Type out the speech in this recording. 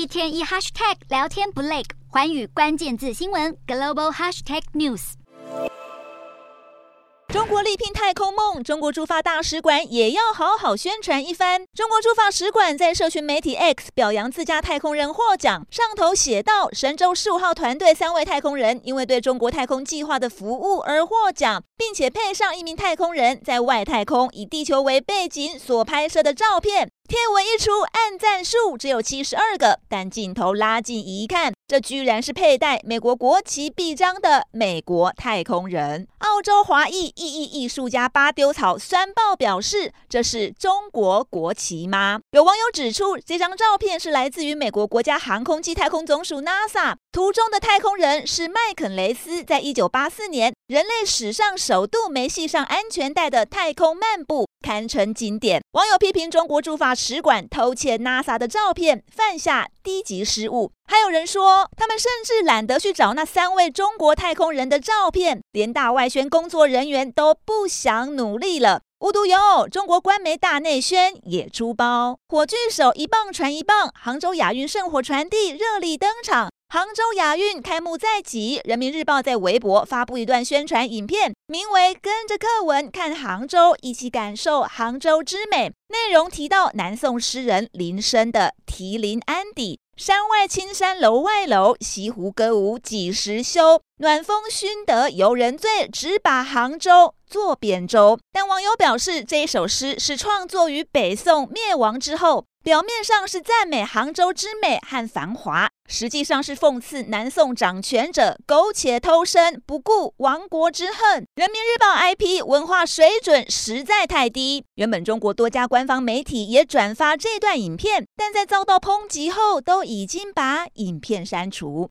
一天一 hashtag 聊天不累，寰宇关键字新闻 global hashtag news。中国力拼太空梦，中国驻法大使馆也要好好宣传一番。中国驻法使馆在社群媒体 X 表扬自家太空人获奖，上头写道：神舟十五号团队三位太空人因为对中国太空计划的服务而获奖，并且配上一名太空人在外太空以地球为背景所拍摄的照片。贴文一出，按赞数只有七十二个，但镜头拉近一看。这居然是佩戴美国国旗臂章的美国太空人。澳洲华裔意义艺术家巴丢草酸爆表示：“这是中国国旗吗？”有网友指出，这张照片是来自于美国国家航空暨太空总署 NASA，图中的太空人是麦肯雷斯，在一九八四年人类史上首度没系上安全带的太空漫步，堪称经典。网友批评中国驻法使馆偷窃 NASA 的照片，犯下低级失误。还有人说，他们甚至懒得去找那三位中国太空人的照片，连大外宣工作人员都不想努力了。无独有偶，中国官媒大内宣也出包，火炬手一棒传一棒，杭州亚运圣火传递热力登场。杭州亚运开幕在即，人民日报在微博发布一段宣传影片，名为“跟着课文看杭州，一起感受杭州之美”。内容提到南宋诗人林升的《题临安邸》。山外青山楼外楼，西湖歌舞几时休？暖风熏得游人醉，只把杭州作扁舟。但网友表示，这一首诗是创作于北宋灭亡之后。表面上是赞美杭州之美和繁华，实际上是讽刺南宋掌权者苟且偷生，不顾亡国之恨。人民日报 IP 文化水准实在太低。原本中国多家官方媒体也转发这段影片，但在遭到抨击后，都已经把影片删除。